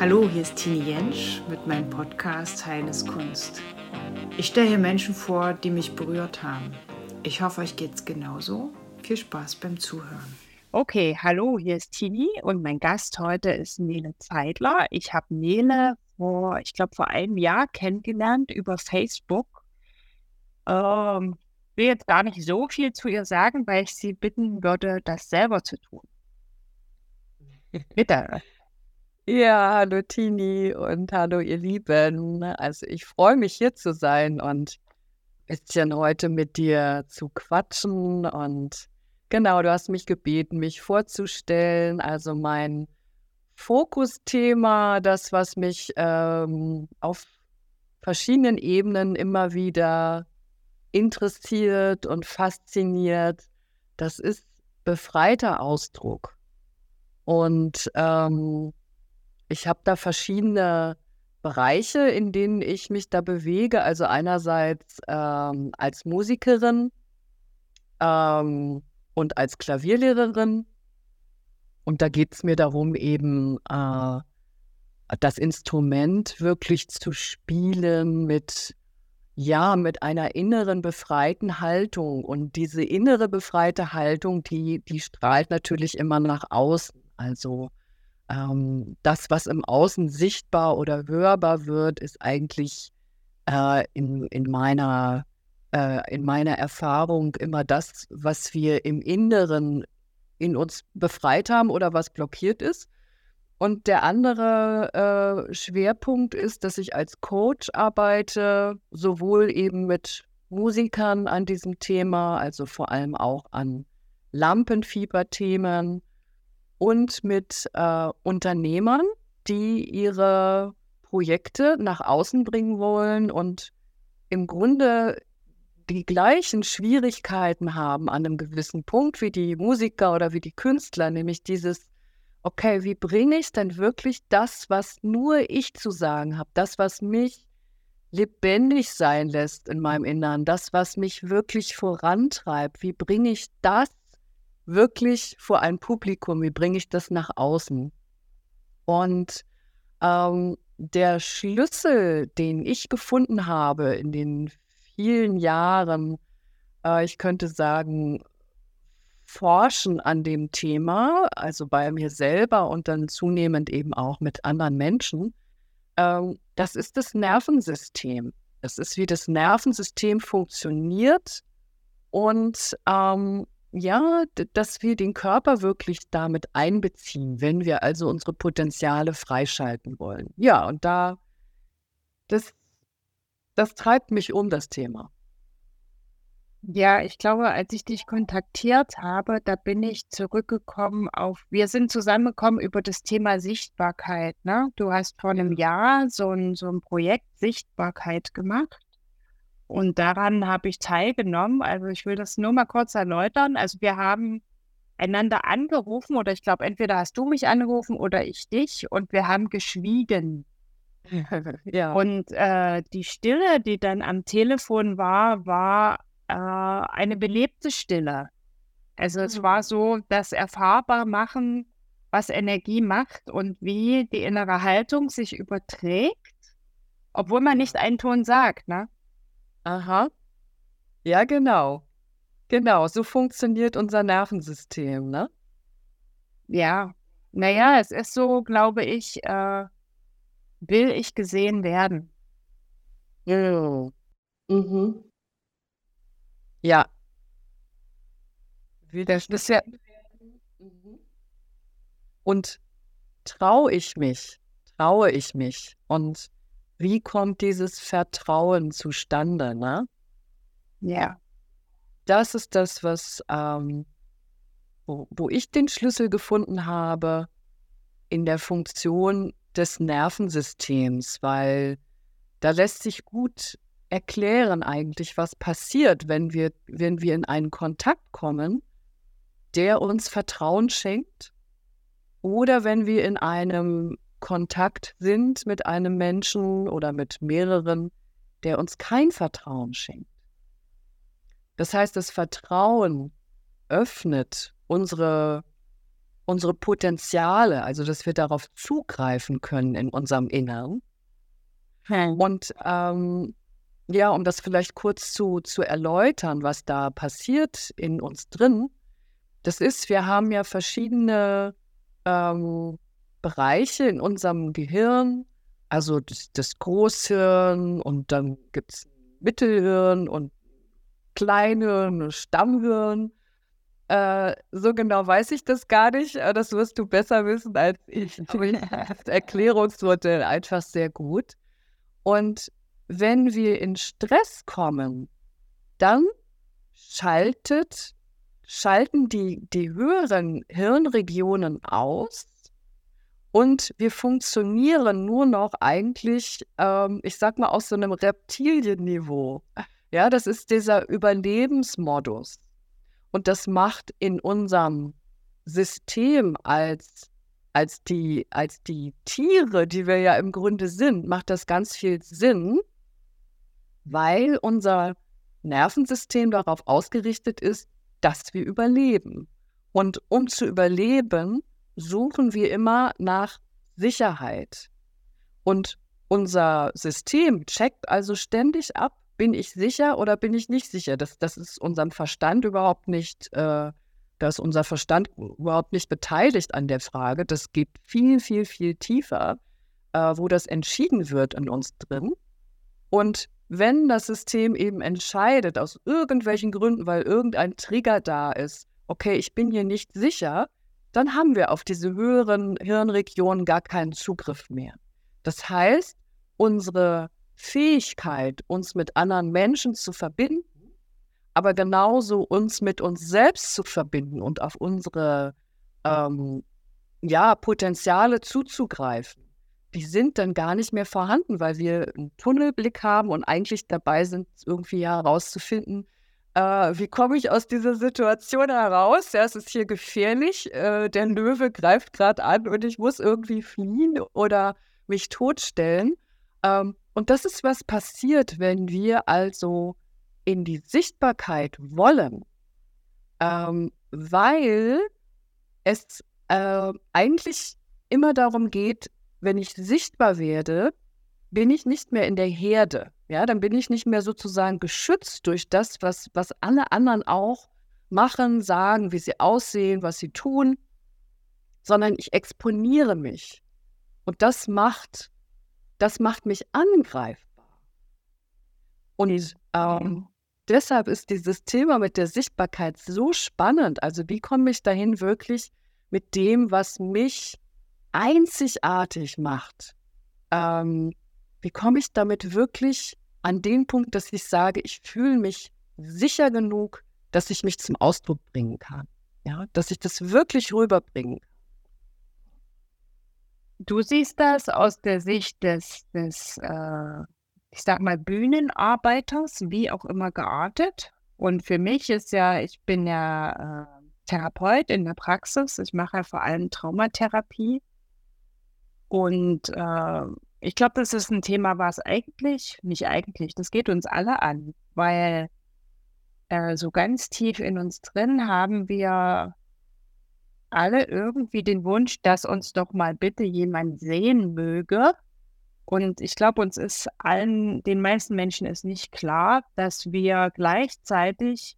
Hallo, hier ist Tini Jensch mit meinem Podcast Heines Kunst. Ich stelle hier Menschen vor, die mich berührt haben. Ich hoffe, euch geht's genauso. Viel Spaß beim Zuhören. Okay, hallo, hier ist Tini und mein Gast heute ist Nele Zeidler. Ich habe Nele vor, ich glaube, vor einem Jahr kennengelernt über Facebook. Ähm, will jetzt gar nicht so viel zu ihr sagen, weil ich sie bitten würde, das selber zu tun. Bitte. Ja, hallo Tini und hallo ihr Lieben. Also ich freue mich hier zu sein und ein bisschen heute mit dir zu quatschen. Und genau, du hast mich gebeten, mich vorzustellen. Also mein Fokusthema, das, was mich ähm, auf verschiedenen Ebenen immer wieder interessiert und fasziniert, das ist befreiter Ausdruck. Und ähm, ich habe da verschiedene Bereiche, in denen ich mich da bewege. Also einerseits ähm, als Musikerin ähm, und als Klavierlehrerin. Und da geht es mir darum, eben äh, das Instrument wirklich zu spielen mit, ja, mit einer inneren befreiten Haltung. Und diese innere befreite Haltung, die, die strahlt natürlich immer nach außen. Also ähm, das, was im Außen sichtbar oder hörbar wird, ist eigentlich äh, in, in, meiner, äh, in meiner Erfahrung immer das, was wir im Inneren in uns befreit haben oder was blockiert ist. Und der andere äh, Schwerpunkt ist, dass ich als Coach arbeite, sowohl eben mit Musikern an diesem Thema, also vor allem auch an Lampenfieberthemen, und mit äh, Unternehmern, die ihre Projekte nach außen bringen wollen und im Grunde die gleichen Schwierigkeiten haben an einem gewissen Punkt wie die Musiker oder wie die Künstler, nämlich dieses, okay, wie bringe ich denn wirklich das, was nur ich zu sagen habe, das, was mich lebendig sein lässt in meinem Innern, das, was mich wirklich vorantreibt, wie bringe ich das wirklich vor ein Publikum, wie bringe ich das nach außen? Und ähm, der Schlüssel, den ich gefunden habe in den vielen Jahren, äh, ich könnte sagen, Forschen an dem Thema, also bei mir selber und dann zunehmend eben auch mit anderen Menschen, ähm, das ist das Nervensystem. Das ist, wie das Nervensystem funktioniert und ähm, ja, dass wir den Körper wirklich damit einbeziehen, wenn wir also unsere Potenziale freischalten wollen. Ja, und da, das, das treibt mich um, das Thema. Ja, ich glaube, als ich dich kontaktiert habe, da bin ich zurückgekommen auf, wir sind zusammengekommen über das Thema Sichtbarkeit. Ne? Du hast vor einem Jahr so ein, so ein Projekt Sichtbarkeit gemacht. Und daran habe ich teilgenommen. Also ich will das nur mal kurz erläutern. Also wir haben einander angerufen oder ich glaube, entweder hast du mich angerufen oder ich dich und wir haben geschwiegen. ja. Und äh, die Stille, die dann am Telefon war, war äh, eine belebte Stille. Also es war mhm. so, das erfahrbar machen, was Energie macht und wie die innere Haltung sich überträgt, obwohl man nicht einen Ton sagt, ne? Aha. Ja, genau. Genau, so funktioniert unser Nervensystem, ne? Ja. Naja, es ist so, glaube ich, äh, will ich gesehen werden. Ja. Mhm. Ja. Will das ist ja. Mhm. Und traue ich mich? Traue ich mich? Und wie kommt dieses Vertrauen zustande, ne? Ja. Das ist das, was, ähm, wo, wo ich den Schlüssel gefunden habe in der Funktion des Nervensystems, weil da lässt sich gut erklären eigentlich, was passiert, wenn wir, wenn wir in einen Kontakt kommen, der uns Vertrauen schenkt, oder wenn wir in einem Kontakt sind mit einem Menschen oder mit mehreren, der uns kein Vertrauen schenkt. Das heißt, das Vertrauen öffnet unsere, unsere Potenziale, also dass wir darauf zugreifen können in unserem Inneren. Hm. Und ähm, ja, um das vielleicht kurz zu, zu erläutern, was da passiert in uns drin, das ist, wir haben ja verschiedene ähm, Bereiche in unserem Gehirn, also das, das Großhirn und dann gibt es Mittelhirn und Kleinhirn und Stammhirn. Äh, so genau weiß ich das gar nicht. Äh, das wirst du besser wissen als ich. Aber ich das Erklärungsmodell einfach sehr gut. Und wenn wir in Stress kommen, dann schaltet, schalten die, die höheren Hirnregionen aus und wir funktionieren nur noch eigentlich, ähm, ich sag mal, aus so einem Reptilienniveau. Ja, das ist dieser Überlebensmodus. Und das macht in unserem System als, als, die, als die Tiere, die wir ja im Grunde sind, macht das ganz viel Sinn, weil unser Nervensystem darauf ausgerichtet ist, dass wir überleben. Und um zu überleben, suchen wir immer nach Sicherheit. Und unser System checkt also ständig ab, bin ich sicher oder bin ich nicht sicher? Das, das ist unserem Verstand überhaupt nicht, äh, da unser Verstand überhaupt nicht beteiligt an der Frage. Das geht viel, viel, viel tiefer, äh, wo das entschieden wird in uns drin. Und wenn das System eben entscheidet, aus irgendwelchen Gründen, weil irgendein Trigger da ist, okay, ich bin hier nicht sicher, dann haben wir auf diese höheren Hirnregionen gar keinen Zugriff mehr. Das heißt, unsere Fähigkeit, uns mit anderen Menschen zu verbinden, aber genauso uns mit uns selbst zu verbinden und auf unsere ähm, ja, Potenziale zuzugreifen, die sind dann gar nicht mehr vorhanden, weil wir einen Tunnelblick haben und eigentlich dabei sind, irgendwie herauszufinden, äh, wie komme ich aus dieser Situation heraus? Ja, es ist hier gefährlich, äh, der Löwe greift gerade an und ich muss irgendwie fliehen oder mich totstellen. Ähm, und das ist, was passiert, wenn wir also in die Sichtbarkeit wollen, ähm, weil es äh, eigentlich immer darum geht, wenn ich sichtbar werde, bin ich nicht mehr in der Herde. Ja, dann bin ich nicht mehr sozusagen geschützt durch das, was, was alle anderen auch machen, sagen, wie sie aussehen, was sie tun, sondern ich exponiere mich. Und das macht das macht mich angreifbar. Und ähm, deshalb ist dieses Thema mit der Sichtbarkeit so spannend. Also wie komme ich dahin wirklich mit dem, was mich einzigartig macht? Ähm, wie komme ich damit wirklich an den Punkt, dass ich sage, ich fühle mich sicher genug, dass ich mich zum Ausdruck bringen kann? Ja, dass ich das wirklich rüberbringen kann. Du siehst das aus der Sicht des, des äh, ich sag mal, Bühnenarbeiters, wie auch immer geartet. Und für mich ist ja, ich bin ja äh, Therapeut in der Praxis. Ich mache ja vor allem Traumatherapie. Und äh, ich glaube, das ist ein Thema, was eigentlich, nicht eigentlich, das geht uns alle an, weil äh, so ganz tief in uns drin haben wir alle irgendwie den Wunsch, dass uns doch mal bitte jemand sehen möge. Und ich glaube, uns ist allen, den meisten Menschen ist nicht klar, dass wir gleichzeitig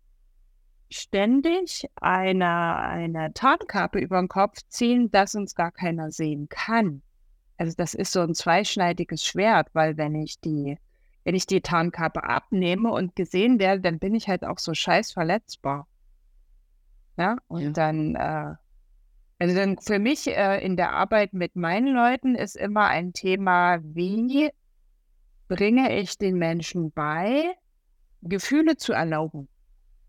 ständig eine, eine Tarnkappe über den Kopf ziehen, dass uns gar keiner sehen kann. Also das ist so ein zweischneidiges Schwert, weil wenn ich die, wenn ich die Tarnkappe abnehme und gesehen werde, dann bin ich halt auch so scheiß verletzbar. Ja, und ja. dann äh, also dann für mich äh, in der Arbeit mit meinen Leuten ist immer ein Thema, wie bringe ich den Menschen bei, Gefühle zu erlauben.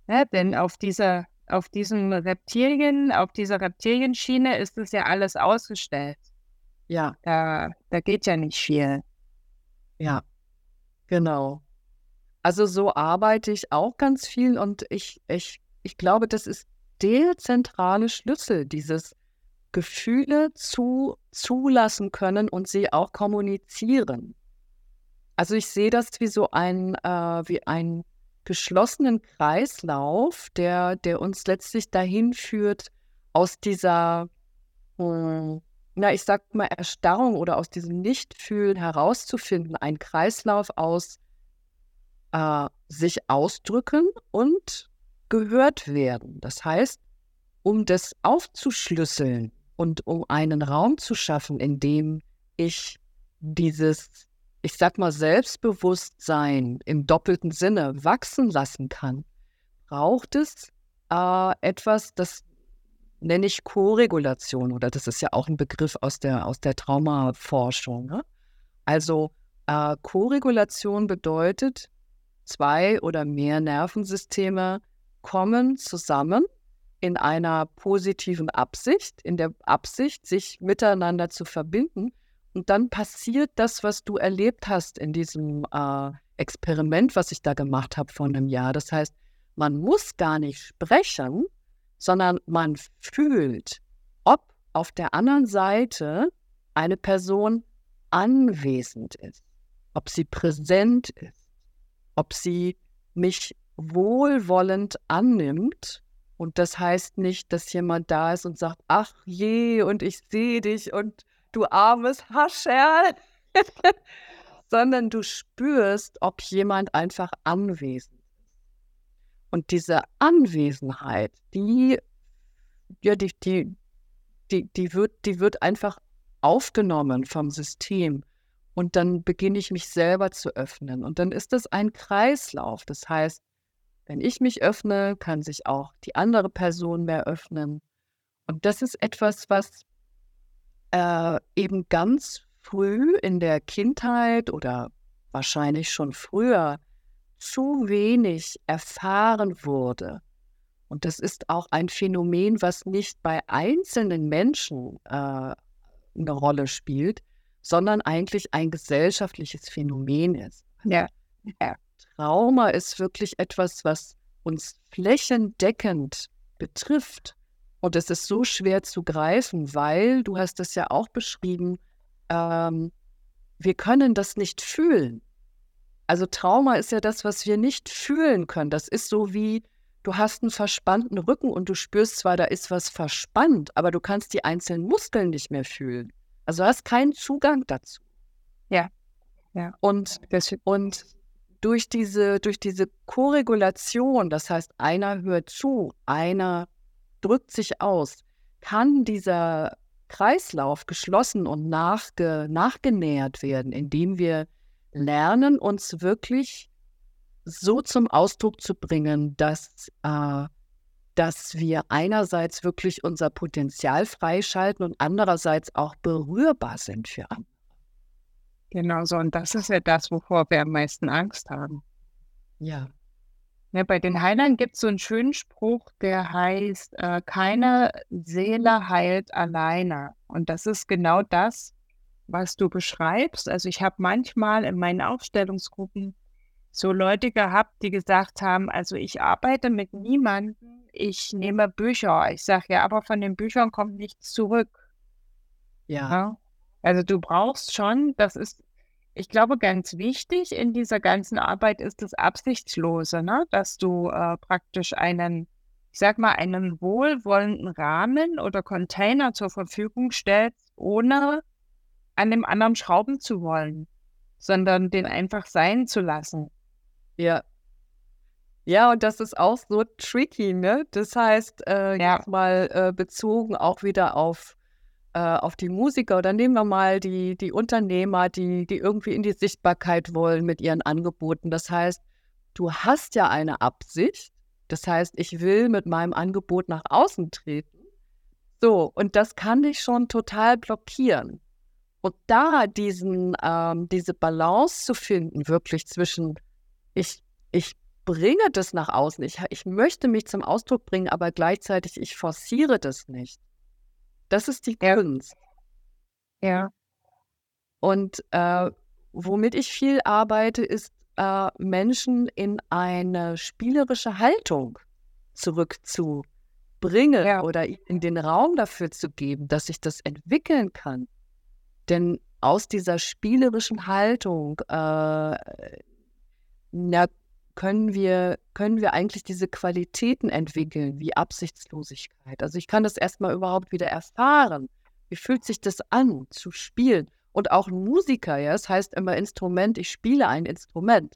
Ja, denn auf dieser, auf diesen Reptilien, auf dieser Reptilienschiene ist es ja alles ausgestellt. Ja. Da, da geht ja nicht viel. Ja, genau. Also so arbeite ich auch ganz viel und ich, ich, ich glaube, das ist der zentrale Schlüssel, dieses Gefühle zu, zulassen können und sie auch kommunizieren. Also ich sehe das wie so ein, äh, wie einen geschlossenen Kreislauf, der, der uns letztlich dahin führt, aus dieser hm, na, ich sag mal, Erstarrung oder aus diesem Nichtfühlen herauszufinden, ein Kreislauf aus äh, sich ausdrücken und gehört werden. Das heißt, um das aufzuschlüsseln und um einen Raum zu schaffen, in dem ich dieses, ich sag mal, Selbstbewusstsein im doppelten Sinne wachsen lassen kann, braucht es äh, etwas, das nenne ich Koregulation oder das ist ja auch ein Begriff aus der, aus der Traumaforschung. Ne? Also äh, Koregulation bedeutet, zwei oder mehr Nervensysteme kommen zusammen in einer positiven Absicht, in der Absicht, sich miteinander zu verbinden. Und dann passiert das, was du erlebt hast in diesem äh, Experiment, was ich da gemacht habe vor einem Jahr. Das heißt, man muss gar nicht sprechen, sondern man fühlt, ob auf der anderen Seite eine Person anwesend ist, ob sie präsent ist, ob sie mich wohlwollend annimmt. Und das heißt nicht, dass jemand da ist und sagt, ach je, und ich sehe dich und du armes Hascherl, sondern du spürst, ob jemand einfach anwesend und diese Anwesenheit, die, ja, die, die, die, die, wird, die wird einfach aufgenommen vom System. Und dann beginne ich mich selber zu öffnen. Und dann ist das ein Kreislauf. Das heißt, wenn ich mich öffne, kann sich auch die andere Person mehr öffnen. Und das ist etwas, was äh, eben ganz früh in der Kindheit oder wahrscheinlich schon früher zu wenig erfahren wurde. Und das ist auch ein Phänomen, was nicht bei einzelnen Menschen äh, eine Rolle spielt, sondern eigentlich ein gesellschaftliches Phänomen ist. Ja. ja. Trauma ist wirklich etwas, was uns flächendeckend betrifft. Und es ist so schwer zu greifen, weil, du hast es ja auch beschrieben, ähm, wir können das nicht fühlen. Also Trauma ist ja das, was wir nicht fühlen können. Das ist so wie, du hast einen verspannten Rücken und du spürst zwar, da ist was verspannt, aber du kannst die einzelnen Muskeln nicht mehr fühlen. Also du hast keinen Zugang dazu. Ja. ja. Und, und durch diese, durch diese Korregulation, das heißt, einer hört zu, einer drückt sich aus, kann dieser Kreislauf geschlossen und nachge, nachgenähert werden, indem wir lernen, uns wirklich so zum Ausdruck zu bringen, dass, äh, dass wir einerseits wirklich unser Potenzial freischalten und andererseits auch berührbar sind für andere. Genau so. Und das ist ja das, wovor wir am meisten Angst haben. Ja. ja bei den Heilern gibt es so einen schönen Spruch, der heißt, äh, keine Seele heilt alleine. Und das ist genau das, was du beschreibst. Also ich habe manchmal in meinen Aufstellungsgruppen so Leute gehabt, die gesagt haben, also ich arbeite mit niemandem, ich nehme Bücher. Ich sage ja, aber von den Büchern kommt nichts zurück. Ja. ja. Also du brauchst schon, das ist, ich glaube, ganz wichtig in dieser ganzen Arbeit ist das Absichtslose, ne? dass du äh, praktisch einen, ich sag mal, einen wohlwollenden Rahmen oder Container zur Verfügung stellst, ohne an dem anderen schrauben zu wollen, sondern den einfach sein zu lassen. Ja. Ja, und das ist auch so tricky, ne? Das heißt, äh, ja. jetzt mal äh, bezogen auch wieder auf, äh, auf die Musiker oder nehmen wir mal die, die Unternehmer, die, die irgendwie in die Sichtbarkeit wollen mit ihren Angeboten. Das heißt, du hast ja eine Absicht. Das heißt, ich will mit meinem Angebot nach außen treten. So, und das kann dich schon total blockieren. Und da diesen, ähm, diese Balance zu finden, wirklich zwischen, ich, ich bringe das nach außen, ich, ich möchte mich zum Ausdruck bringen, aber gleichzeitig ich forciere das nicht. Das ist die Kunst. Ja. Und äh, womit ich viel arbeite, ist äh, Menschen in eine spielerische Haltung zurückzubringen ja. oder in den Raum dafür zu geben, dass ich das entwickeln kann. Denn aus dieser spielerischen Haltung äh, na, können, wir, können wir eigentlich diese Qualitäten entwickeln, wie Absichtslosigkeit. Also ich kann das erstmal überhaupt wieder erfahren, Wie fühlt sich das an, zu spielen? Und auch ein Musiker, ja, es heißt immer Instrument, ich spiele ein Instrument.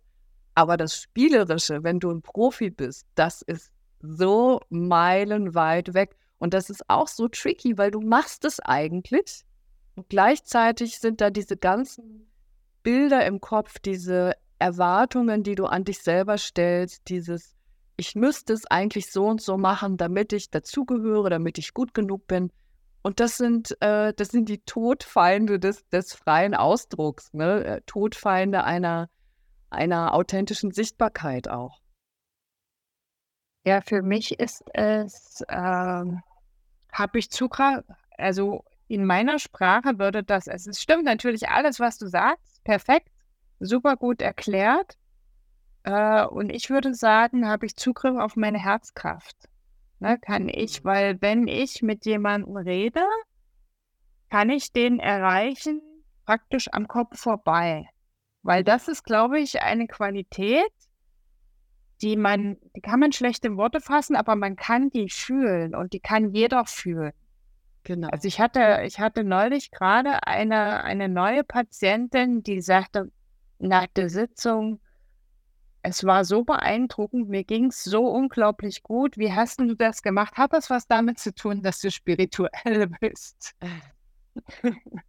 Aber das Spielerische, wenn du ein Profi bist, das ist so meilenweit weg. Und das ist auch so tricky, weil du machst es eigentlich. Und gleichzeitig sind da diese ganzen Bilder im Kopf, diese Erwartungen, die du an dich selber stellst, dieses, ich müsste es eigentlich so und so machen, damit ich dazugehöre, damit ich gut genug bin. Und das sind, äh, das sind die Todfeinde des, des freien Ausdrucks, ne? Äh, Todfeinde einer, einer authentischen Sichtbarkeit auch. Ja, für mich ist es, ähm, habe ich Zugriff, also in meiner Sprache würde das, es stimmt natürlich alles, was du sagst, perfekt, super gut erklärt. Äh, und ich würde sagen, habe ich Zugriff auf meine Herzkraft. Ne, kann ich, mhm. weil wenn ich mit jemandem rede, kann ich den erreichen praktisch am Kopf vorbei. Weil das ist, glaube ich, eine Qualität, die man, die kann man schlecht in Worte fassen, aber man kann die fühlen und die kann jeder fühlen. Genau. Also ich hatte, ich hatte neulich gerade eine, eine neue Patientin, die sagte nach der Sitzung, es war so beeindruckend, mir ging es so unglaublich gut. Wie hast du das gemacht? Hat das was damit zu tun, dass du spirituell bist?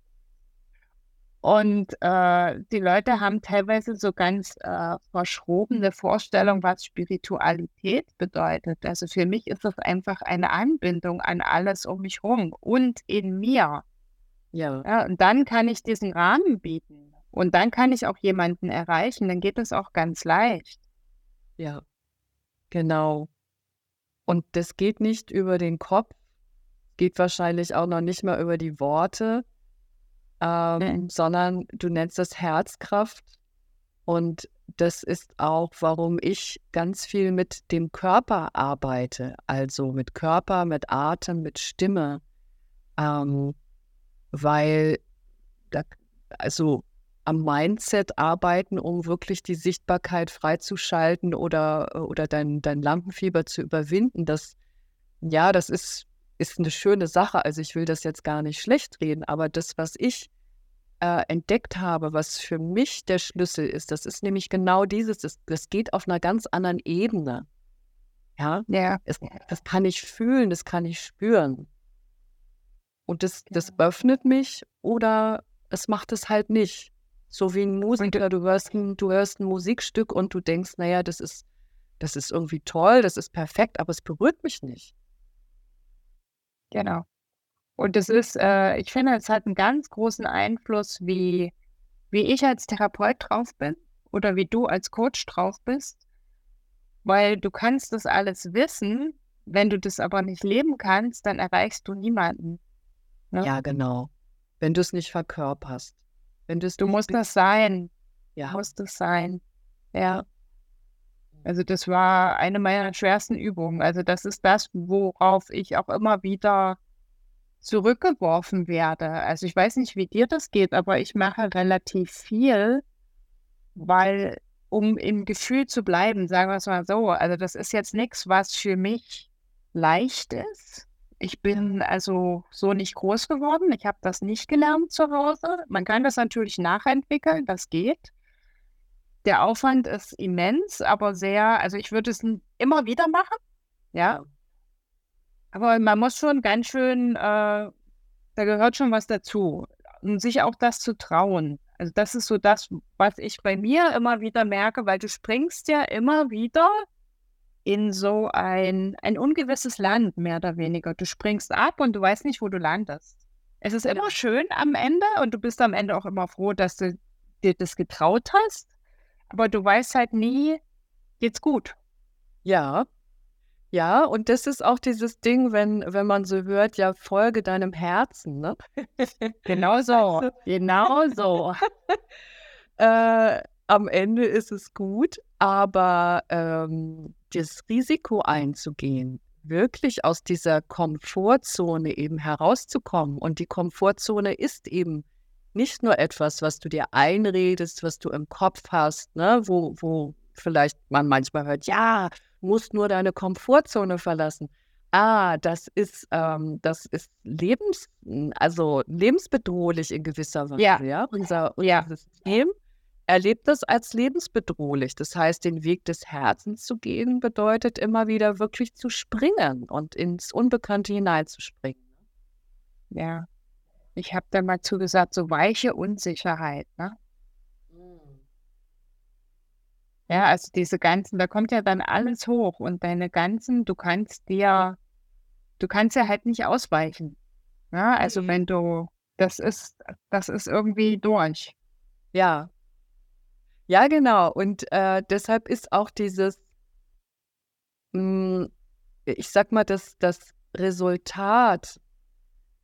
Und äh, die Leute haben teilweise so ganz äh, verschrobene Vorstellungen, was Spiritualität bedeutet. Also für mich ist das einfach eine Anbindung an alles um mich herum und in mir. Ja. ja. Und dann kann ich diesen Rahmen bieten. Und dann kann ich auch jemanden erreichen, dann geht es auch ganz leicht. Ja, genau. Und das geht nicht über den Kopf, geht wahrscheinlich auch noch nicht mal über die Worte, ähm, mhm. sondern du nennst das Herzkraft. Und das ist auch, warum ich ganz viel mit dem Körper arbeite, also mit Körper, mit Atem, mit Stimme, ähm, weil da, also am Mindset arbeiten, um wirklich die Sichtbarkeit freizuschalten oder, oder dein, dein Lampenfieber zu überwinden. Das, ja, das ist, ist eine schöne Sache. Also ich will das jetzt gar nicht schlecht reden, aber das, was ich äh, entdeckt habe, was für mich der Schlüssel ist, das ist nämlich genau dieses, das, das geht auf einer ganz anderen Ebene. Ja, ja. Es, das kann ich fühlen, das kann ich spüren. Und das, das öffnet mich oder es macht es halt nicht. So wie ein Musiker, du hörst ein, du hörst ein Musikstück und du denkst, naja, das ist, das ist irgendwie toll, das ist perfekt, aber es berührt mich nicht. Genau. Und das ist, äh, ich finde, es hat einen ganz großen Einfluss, wie, wie ich als Therapeut drauf bin oder wie du als Coach drauf bist. Weil du kannst das alles wissen, wenn du das aber nicht leben kannst, dann erreichst du niemanden. Ne? Ja, genau. Wenn du es nicht verkörperst. Wenn du musst das sein. Ja. Du musst das sein. Ja. Also das war eine meiner schwersten Übungen. Also das ist das, worauf ich auch immer wieder zurückgeworfen werde. Also ich weiß nicht, wie dir das geht, aber ich mache relativ viel, weil um im Gefühl zu bleiben, sagen wir es mal so. Also das ist jetzt nichts, was für mich leicht ist. Ich bin also so nicht groß geworden. Ich habe das nicht gelernt zu Hause. Man kann das natürlich nachentwickeln, das geht. Der Aufwand ist immens, aber sehr, also ich würde es immer wieder machen. Ja. Aber man muss schon ganz schön, äh, da gehört schon was dazu. Und sich auch das zu trauen. Also das ist so das, was ich bei mir immer wieder merke, weil du springst ja immer wieder in so ein, ein ungewisses Land, mehr oder weniger. Du springst ab und du weißt nicht, wo du landest. Es ist immer schön am Ende und du bist am Ende auch immer froh, dass du dir das getraut hast. Aber du weißt halt nie, geht's gut. Ja. Ja, und das ist auch dieses Ding, wenn, wenn man so hört, ja, folge deinem Herzen, ne? Genau so. Also, genau so. äh, am Ende ist es gut, aber ähm, das Risiko einzugehen, wirklich aus dieser Komfortzone eben herauszukommen. Und die Komfortzone ist eben nicht nur etwas, was du dir einredest, was du im Kopf hast, ne? wo, wo vielleicht man manchmal hört, ja, musst nur deine Komfortzone verlassen. Ah, das ist, ähm, das ist lebens also lebensbedrohlich in gewisser Weise, Ja, ja? Unser ja. unser System erlebt das als lebensbedrohlich. Das heißt, den Weg des Herzens zu gehen, bedeutet immer wieder wirklich zu springen und ins Unbekannte hineinzuspringen. Ja. Ich habe da mal zu gesagt, so weiche Unsicherheit, ne? Mhm. Ja, also diese ganzen da kommt ja dann alles hoch und deine ganzen du kannst dir du kannst ja halt nicht ausweichen, ne? Also, Mhm. wenn du das ist das ist irgendwie durch. Ja. Ja, genau. Und, äh, deshalb ist auch dieses hm, ich sage mal, das das Resultat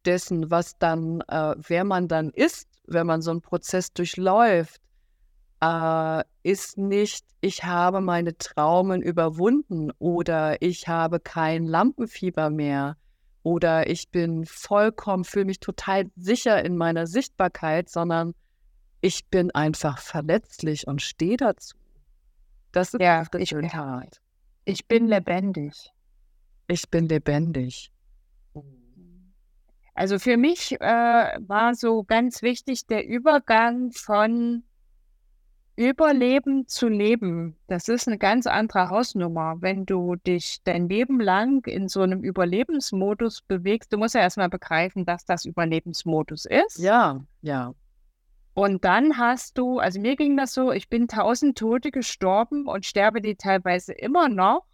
dessen, was dann äh, wer man dann ist, wenn man so 'n Prozess durchläuft, äh, ist nicht: „Ich habe meine Traumen überwunden“ oder „Ich habe kein Lampenfieber mehr“ oder „Ich bin vollkommen fühle mich total sicher in meiner Sichtbarkeit“, sondern „Ich bin einfach verletzlich und stehe dazu.“ Das ist Ja, das ich ich bin lebendig. Ich bin lebendig. Also, für mich, äh, war so ganz wichtig der Übergang von Überleben zu Leben. Das ist 'ne ganz andere Hausnummer, wenn du dich dein Leben lang in so 'nem Überlebensmodus bewegst. Du musst ja erst mal begreifen, dass das Überlebensmodus ist. Ja, ja. Und dann hast du also, mir ging das so, ich bin tausend Tote gestorben und sterbe die teilweise immer noch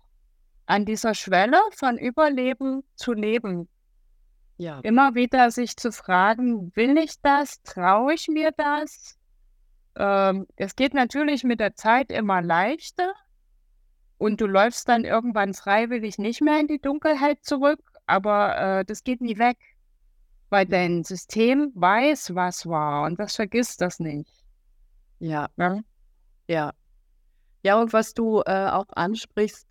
an dieser Schwelle von Überleben zu Leben. Ja. Immer wieder sich zu fragen: „Will ich das? Traue ich mir das?“ Ähm, es geht natürlich mit der Zeit immer leichter und du läufst dann irgendwann freiwillig nicht mehr in die Dunkelheit zurück, aber, äh, das geht nie weg, weil dein System weiß, was war und das vergisst das nicht. Ja. Ne? Ja. Ja, und was du, äh, auch ansprichst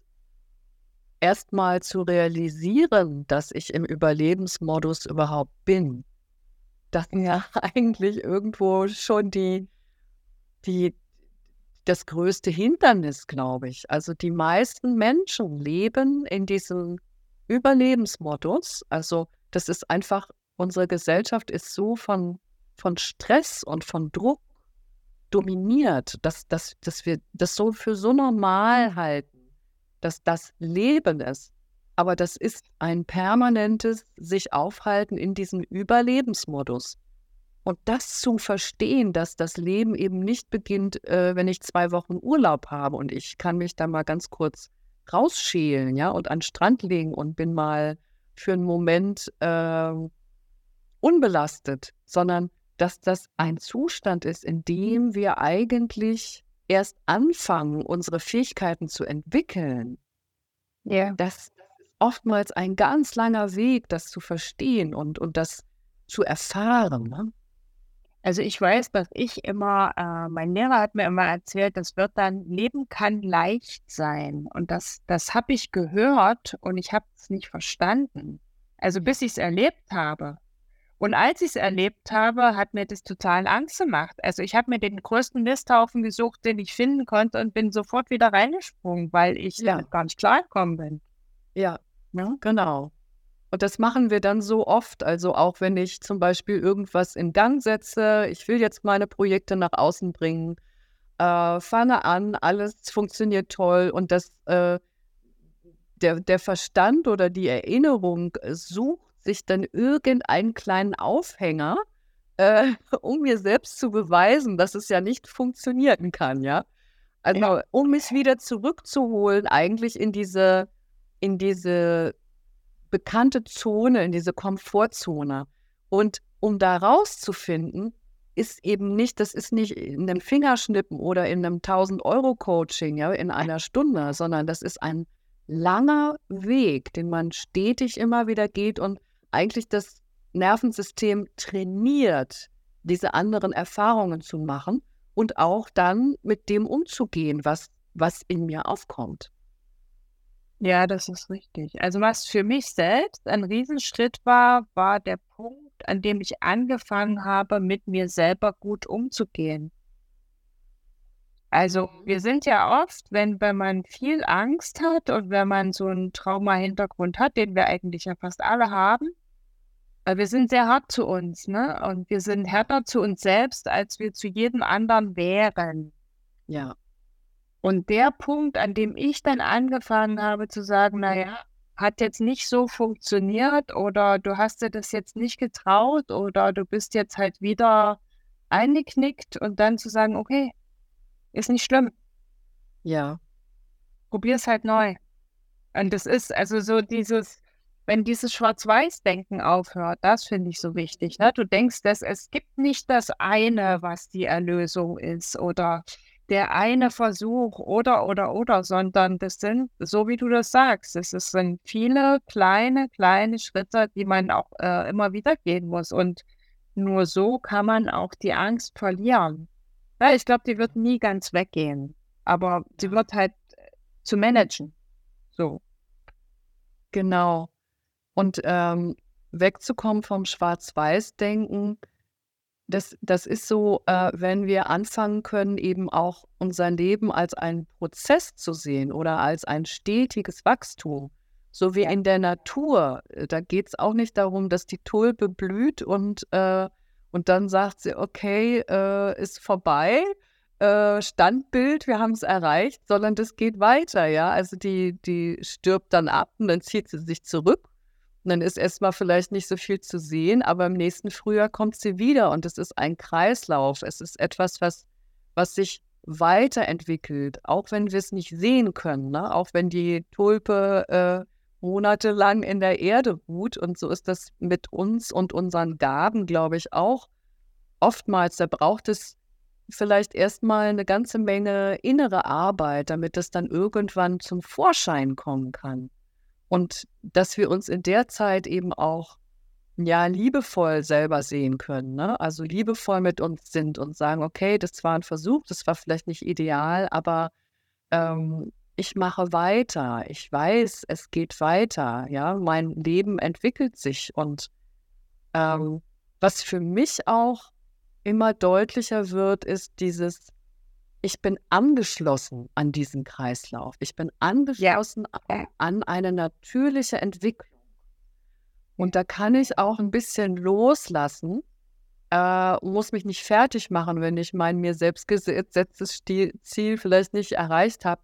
erst mal zu realisieren, dass ich im Überlebensmodus überhaupt bin. Das ist ja eigentlich irgendwo schon die die das größte Hindernis, glaube ich. Also, die meisten Menschen leben in diesem Überlebensmodus. Also, das ist einfach unsere Gesellschaft ist so von von Stress und von Druck dominiert, dass dass dass wir das so für so normal halten, dass das Leben ist. Aber das ist ein permanentes Sich-Aufhalten in diesem Überlebensmodus. Und das zu verstehen, dass das Leben eben nicht beginnt, äh, wenn ich 2 Wochen Urlaub habe und ich kann mich da mal ganz kurz rausschälen, ja, und an 'n Strand legen und bin mal für 'n Moment, ähm, unbelastet, sondern dass das ein Zustand ist, in dem wir eigentlich erst anfangen, unsere Fähigkeiten zu entwickeln. Ja. Das ist oftmals ein ganz langer Weg, das zu verstehen und und das zu erfahren, ne? Also, ich weiß, dass ich immer äh, mein Lehrer hat mir immer erzählt, das wird dann „Leben kann leicht sein.“ Und das das habe ich gehört und ich habe es nicht verstanden. Also, bis ich's erlebt habe. Und als ich's erlebt habe, hat mir das total Angst gemacht. Also, ich habe mir den größten Misthaufen gesucht, den ich finden konnte und bin sofort wieder reingesprungen, weil ich Ja. damit gar nicht klargekommen bin. Ja, Ne? genau. Und das machen wir dann so oft. Also, auch wenn ich zum Beispiel irgendwas in Gang setze, ich will jetzt meine Projekte nach außen bringen, äh, fange an, alles funktioniert toll und das, äh der der Verstand oder die Erinnerung, sucht sich dann irgendeinen kleinen Aufhänger, äh, um mir selbst zu beweisen, dass es ja nicht funktionieren kann, ja? Also, Ja. um mich wieder zurückzuholen eigentlich in diese in diese bekannte Zone, in diese Komfortzone. Und um da rauszufinden, ist eben nicht das ist nicht in 'nem Fingerschnippen oder in 'nem 1.000 € Coaching, ja, in einer Stunde, sondern das ist ein langer Weg, den man stetig immer wieder geht und eigentlich das Nervensystem trainiert, diese anderen Erfahrungen zu machen und auch dann mit dem umzugehen, was was in mir aufkommt. Ja, das ist richtig. Also, was für mich selbst ein Riesenschritt war, war der Punkt, an dem ich angefangen habe, mit mir selber gut umzugehen. Also mhm. wir sind ja oft, wenn, wenn man viel Angst hat und wenn man so einen Trauma-Hintergrund hat, den wir eigentlich ja fast alle haben, äh, wir sind sehr hart zu uns, ne? Und wir sind härter zu uns selbst, als wir zu jedem anderen wären. Ja. Und der Punkt, an dem ich dann angefangen habe zu sagen, naja, hat jetzt nicht so funktioniert oder du hast dir das jetzt nicht getraut oder du bist jetzt halt wieder eingeknickt und dann zu sagen, okay, ist nicht schlimm. Ja. Probier es halt neu. Und das ist also so dieses, wenn dieses Schwarz-Weiß-Denken aufhört, das finde ich so wichtig. Ne? Du denkst, dass es gibt nicht das eine, was die Erlösung ist oder der eine Versuch oder, oder, oder, sondern das sind, so wie du das sagst, es sind viele kleine, kleine Schritte, die man auch äh, immer wieder gehen muss. Und nur so kann man auch die Angst verlieren. Ja, ich glaube, die wird nie ganz weggehen, aber sie wird halt zu managen. So. Genau. Und ähm, wegzukommen vom Schwarz-Weiß-Denken, das, das ist so, äh, wenn wir anfangen können, eben auch unser Leben als einen Prozess zu sehen oder als ein stetiges Wachstum. So wie in der Natur. Äh, da geht es auch nicht darum, dass die Tulpe blüht und, äh, und dann sagt sie, okay, äh, ist vorbei, äh, Standbild, wir haben es erreicht, sondern das geht weiter, ja. Also die, die stirbt dann ab und dann zieht sie sich zurück dann ist erstmal vielleicht nicht so viel zu sehen, aber im nächsten Frühjahr kommt sie wieder und es ist ein Kreislauf. Es ist etwas, was, was sich weiterentwickelt, auch wenn wir es nicht sehen können, ne? auch wenn die Tulpe äh, monatelang in der Erde ruht. Und so ist das mit uns und unseren Gaben, glaube ich, auch oftmals. Da braucht es vielleicht erstmal eine ganze Menge innere Arbeit, damit es dann irgendwann zum Vorschein kommen kann. Und dass wir uns in der Zeit eben auch ja liebevoll selber sehen können, ne? Also liebevoll mit uns sind und sagen, okay, das war ein Versuch, das war vielleicht nicht ideal, aber ähm, ich mache weiter. Ich weiß, es geht weiter. Ja, mein Leben entwickelt sich und ähm, was für mich auch immer deutlicher wird, ist dieses ich bin angeschlossen an diesen Kreislauf. Ich bin angeschlossen ja. an eine natürliche Entwicklung. Und da kann ich auch ein bisschen loslassen, äh, muss mich nicht fertig machen, wenn ich mein mir selbst gesetztes Ziel vielleicht nicht erreicht habe,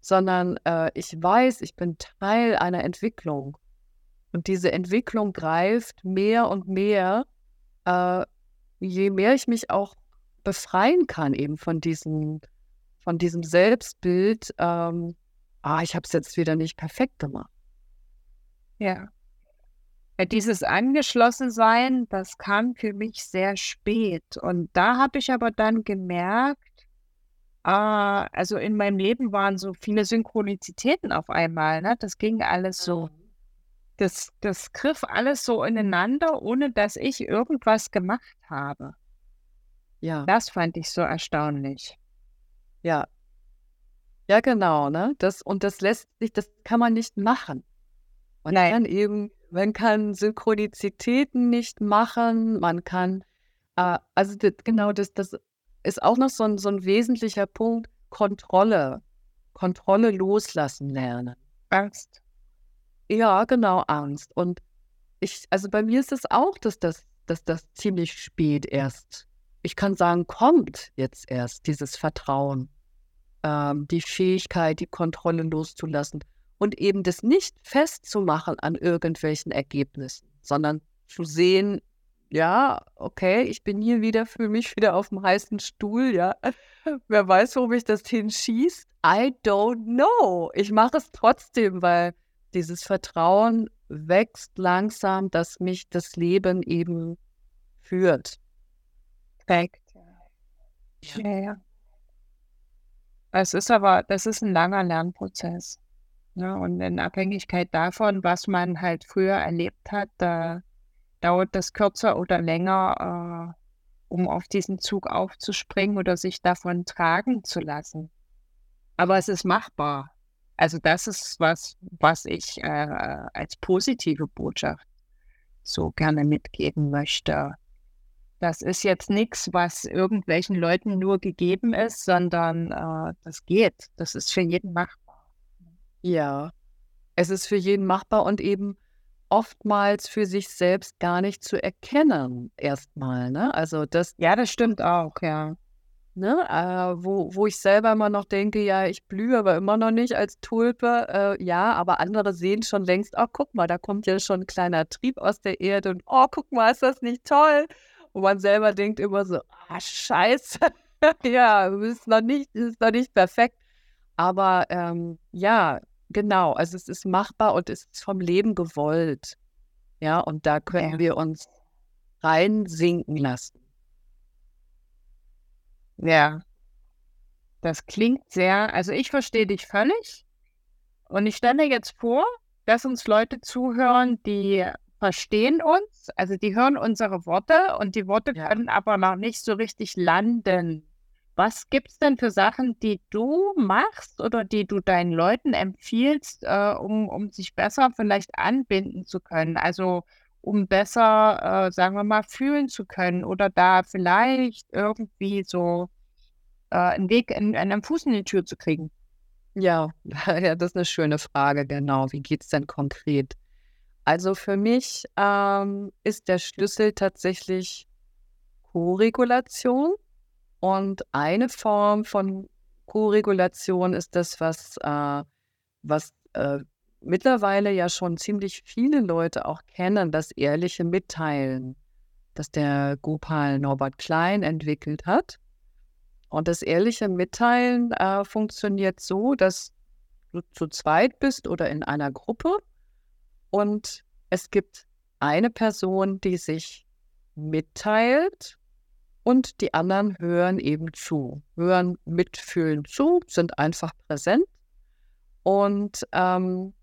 sondern äh, ich weiß, ich bin Teil einer Entwicklung. Und diese Entwicklung greift mehr und mehr, äh, je mehr ich mich auch befreien kann, eben von diesem, von diesem Selbstbild, ähm, ah, ich habe es jetzt wieder nicht perfekt gemacht. Ja. Dieses Angeschlossensein, das kam für mich sehr spät. Und da habe ich aber dann gemerkt, ah, also in meinem Leben waren so viele Synchronizitäten auf einmal. Ne? Das ging alles so. Mhm. Das, das griff alles so ineinander, ohne dass ich irgendwas gemacht habe. Ja. Das fand ich so erstaunlich. Ja. Ja, genau, ne? Das, und das lässt sich, das kann man nicht machen. Man Nein. kann eben, man kann Synchronizitäten nicht machen, man kann, äh, also das, genau, das, das ist auch noch so ein, so ein wesentlicher Punkt, Kontrolle. Kontrolle loslassen lernen. Angst. Ja, genau, Angst. Und ich, also bei mir ist es auch, dass das, dass das ziemlich spät erst ich kann sagen, kommt jetzt erst dieses Vertrauen, ähm, die Fähigkeit, die Kontrolle loszulassen und eben das nicht festzumachen an irgendwelchen Ergebnissen, sondern zu sehen, ja, okay, ich bin hier wieder, fühle mich wieder auf dem heißen Stuhl, ja. Wer weiß, wo mich das hinschießt? I don't know. Ich mache es trotzdem, weil dieses Vertrauen wächst langsam, dass mich das Leben eben führt prägt. Ja. ja, ja. Es ist aber, das ist ein langer Lernprozess. Ne? Und in Abhängigkeit davon, was man halt früher erlebt hat, da dauert das kürzer oder länger, äh, um auf diesen Zug aufzuspringen oder sich davon tragen zu lassen. Aber es ist machbar. Also das ist was, was ich äh, als positive Botschaft so gerne mitgeben möchte Das ist jetzt nichts, was irgendwelchen Leuten nur gegeben ist, sondern äh, das geht. Das ist für jeden machbar. Ja, es ist für jeden machbar und eben oftmals für sich selbst gar nicht zu erkennen, erstmal. Ne? Also das. Ja, das stimmt auch, ja. Ne, äh, wo, wo ich selber immer noch denke, ja, ich blühe aber immer noch nicht als Tulpe. Äh, ja, aber andere sehen schon längst, oh, guck mal, da kommt ja schon ein kleiner Trieb aus der Erde und oh, guck mal, ist das nicht toll? Und man selber denkt immer so, ah, scheiße, ja, ist noch nicht, ist noch nicht perfekt. Aber ähm, ja, genau, also es ist machbar und es ist vom Leben gewollt. Ja, und da können ja. wir uns reinsinken lassen. Ja. Das klingt sehr, also ich verstehe dich völlig. Und ich stelle jetzt vor, dass uns Leute zuhören, die verstehen uns, also die hören unsere Worte und die Worte ja. können aber noch nicht so richtig landen. Was gibt es denn für Sachen, die du machst oder die du deinen Leuten empfiehlst, äh, um, um sich besser vielleicht anbinden zu können? Also um besser, äh, sagen wir mal, fühlen zu können oder da vielleicht irgendwie so äh, einen Weg, in, einen Fuß in die Tür zu kriegen? Ja, ja, das ist eine schöne Frage, genau. Wie geht es denn konkret? Also für mich ähm, ist der Schlüssel tatsächlich Co-Regulation. Und eine Form von Co-Regulation ist das, was, äh, was äh, mittlerweile ja schon ziemlich viele Leute auch kennen, das ehrliche Mitteilen, das der Gopal Norbert Klein entwickelt hat. Und das ehrliche Mitteilen äh, funktioniert so, dass du zu zweit bist oder in einer Gruppe und es gibt eine Person, die sich mitteilt und die anderen hören eben zu, hören mitfühlen zu, sind einfach präsent und ähm,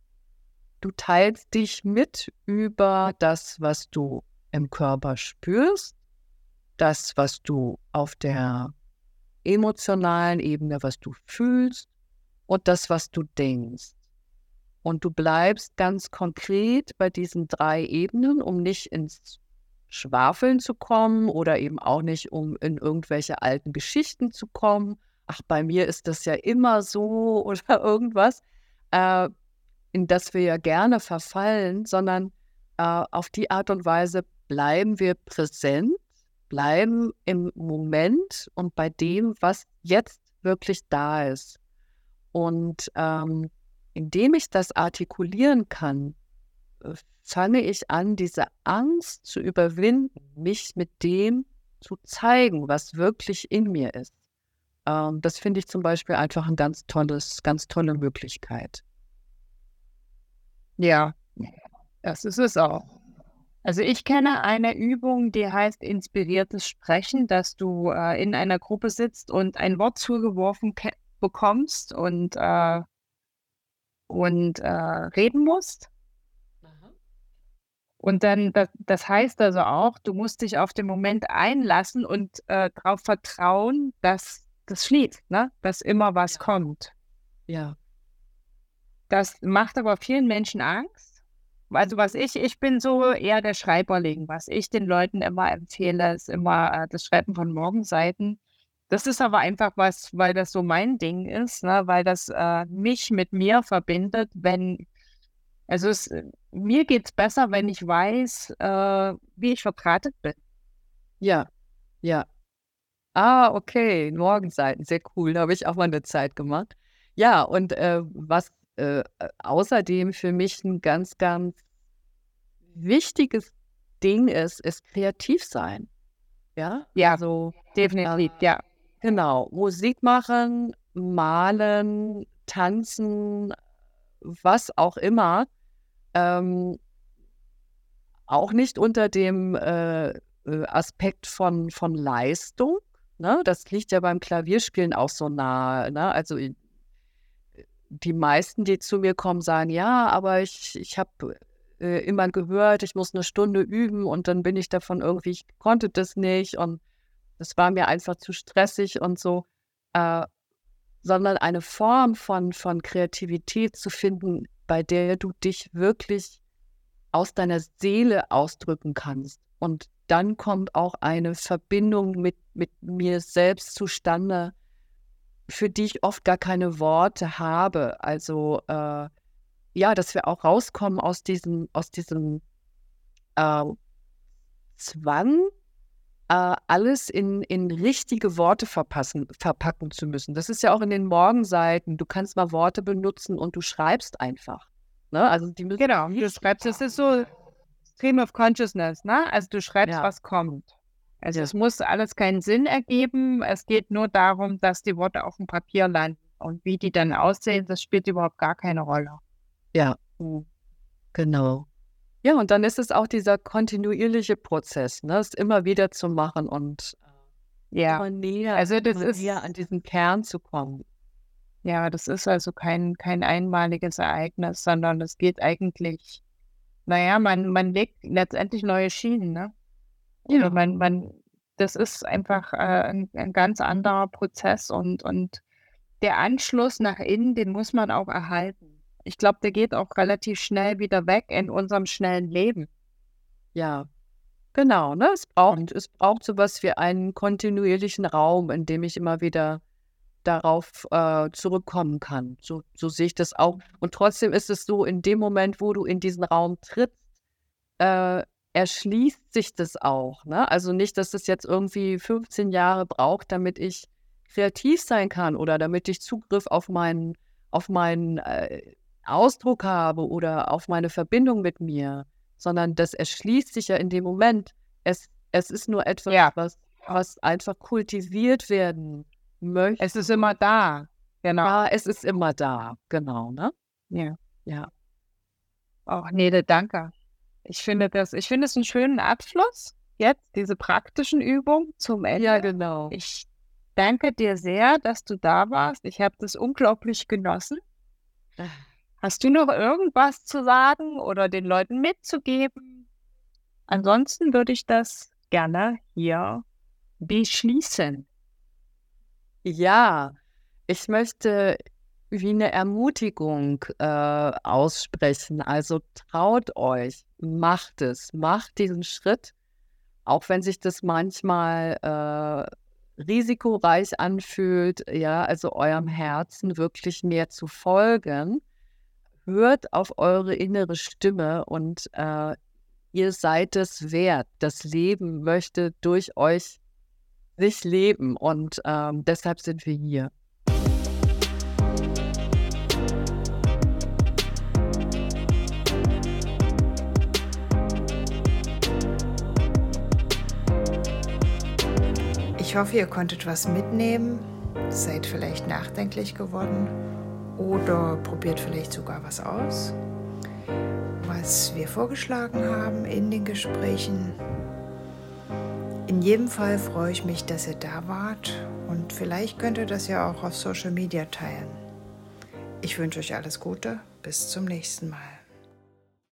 Du teilst dich mit über das, was du im Körper spürst, das, was du auf der emotionalen Ebene, was du fühlst und das, was du denkst. Und du bleibst ganz konkret bei diesen drei Ebenen, um nicht ins Schwafeln zu kommen oder eben auch nicht, um in irgendwelche alten Geschichten zu kommen. Ach, bei mir ist das ja immer so oder irgendwas. Äh, in das wir ja gerne verfallen, sondern äh, auf die Art und Weise bleiben wir präsent, bleiben im Moment und bei dem, was jetzt wirklich da ist. Und ähm, indem ich das artikulieren kann, äh, fange ich an, diese Angst zu überwinden, mich mit dem zu zeigen, was wirklich in mir ist. Ähm, das finde ich zum Beispiel einfach ein ganz ganz tolle Möglichkeit. Ja, das ist es auch. Also ich kenne eine Übung, die heißt inspiriertes Sprechen, dass du äh, in einer Gruppe sitzt und ein Wort zugeworfen bekommst und, äh, und äh, reden musst. Und dann, das, das, heißt also auch, du musst dich auf den Moment einlassen und äh, darauf vertrauen, dass das fließt, ne? dass immer was ja. kommt. Ja. Das macht aber vielen Menschen Angst. Also was ich, ich bin so eher der Schreiberling. Was ich den Leuten immer empfehle, ist immer äh, das Schreiben von Morgenseiten. Das ist aber einfach was, weil das so mein Ding ist, ne? weil das äh, mich mit mir verbindet, wenn, also es, mir geht es besser, wenn ich weiß, äh, wie ich vertratet bin. Ja, ja. Ah, okay, Morgenseiten, sehr cool. Da habe ich auch mal eine Zeit gemacht. Ja, und äh, was äh, außerdem für mich ein ganz, ganz wichtiges Ding ist, ist kreativ sein. Ja, ja, so definitiv, äh, ja. Genau, Musik machen, malen, tanzen, was auch immer. Ähm, auch nicht unter dem äh, äh Aspekt von, von Leistung. Ne? Das liegt ja beim Klavierspielen auch so nah. Ne? Also die meisten, die zu mir kommen, sagen, ja, aber ich, ich habe äh, immer gehört, ich muss eine Stunde üben und dann bin ich davon irgendwie, ich konnte das nicht und das war mir einfach zu stressig und so, äh, sondern eine Form von, von Kreativität zu finden, bei der du dich wirklich aus deiner Seele ausdrücken kannst und dann kommt auch eine Verbindung mit, mit mir selbst zustande, für die ich oft gar keine Worte habe. Also äh, ja, dass wir auch rauskommen aus diesem, aus diesem äh, Zwang, äh, alles in, in richtige Worte verpassen, verpacken zu müssen. Das ist ja auch in den Morgenseiten. Du kannst mal Worte benutzen und du schreibst einfach. Ne? Also die genau, du schreibst, das ist so Stream of Consciousness, ne? Also du schreibst, ja. was kommt. Also ja. es muss alles keinen Sinn ergeben. Es geht nur darum, dass die Worte auf dem Papier landen. Und wie die dann aussehen, das spielt überhaupt gar keine Rolle. Ja, genau. Ja, und dann ist es auch dieser kontinuierliche Prozess, ne? es immer wieder zu machen und äh, ja. immer näher, also das ist, näher an diesen Kern zu kommen. Ja, das ist also kein, kein einmaliges Ereignis, sondern es geht eigentlich, naja, man, man legt letztendlich neue Schienen, ne? Ja. man, man, das ist einfach äh, ein, ein ganz anderer Prozess und, und der Anschluss nach innen, den muss man auch erhalten ich glaube, der geht auch relativ schnell wieder weg in unserem schnellen Leben. Ja, genau. Ne? Es braucht, es braucht sowas wie einen kontinuierlichen Raum, in dem ich immer wieder darauf äh, zurückkommen kann. So, so sehe ich das auch. Und trotzdem ist es so, in dem Moment, wo du in diesen Raum trittst, äh, erschließt sich das auch. Ne? Also nicht, dass das jetzt irgendwie 15 Jahre braucht, damit ich kreativ sein kann oder damit ich Zugriff auf meinen, auf meinen äh, Ausdruck habe oder auf meine Verbindung mit mir, sondern das erschließt sich ja in dem Moment. Es, es ist nur etwas, ja. was, was einfach kultiviert werden möchte. Es ist immer da. Genau. Ja, es ist immer da. Genau, ne? Ja. Ja. Oh, nee, danke. Ich finde das, ich finde es einen schönen Abschluss. Jetzt diese praktischen Übungen zum Ende. Ja, genau. Ich danke dir sehr, dass du da warst. Ich habe das unglaublich genossen. Hast du noch irgendwas zu sagen oder den Leuten mitzugeben? Ansonsten würde ich das gerne hier beschließen. Ja, ich möchte wie eine Ermutigung äh, aussprechen. Also traut euch, macht es, macht diesen Schritt, auch wenn sich das manchmal äh, risikoreich anfühlt, ja, also eurem Herzen wirklich mehr zu folgen hört auf eure innere Stimme und äh, ihr seid es wert. Das Leben möchte durch euch sich leben und ähm, deshalb sind wir hier. Ich hoffe, ihr konntet was mitnehmen, seid vielleicht nachdenklich geworden oder probiert vielleicht sogar was aus, was wir vorgeschlagen haben in den Gesprächen. In jedem Fall freue ich mich, dass ihr da wart und vielleicht könnt ihr das ja auch auf Social Media teilen. Ich wünsche euch alles Gute, bis zum nächsten Mal.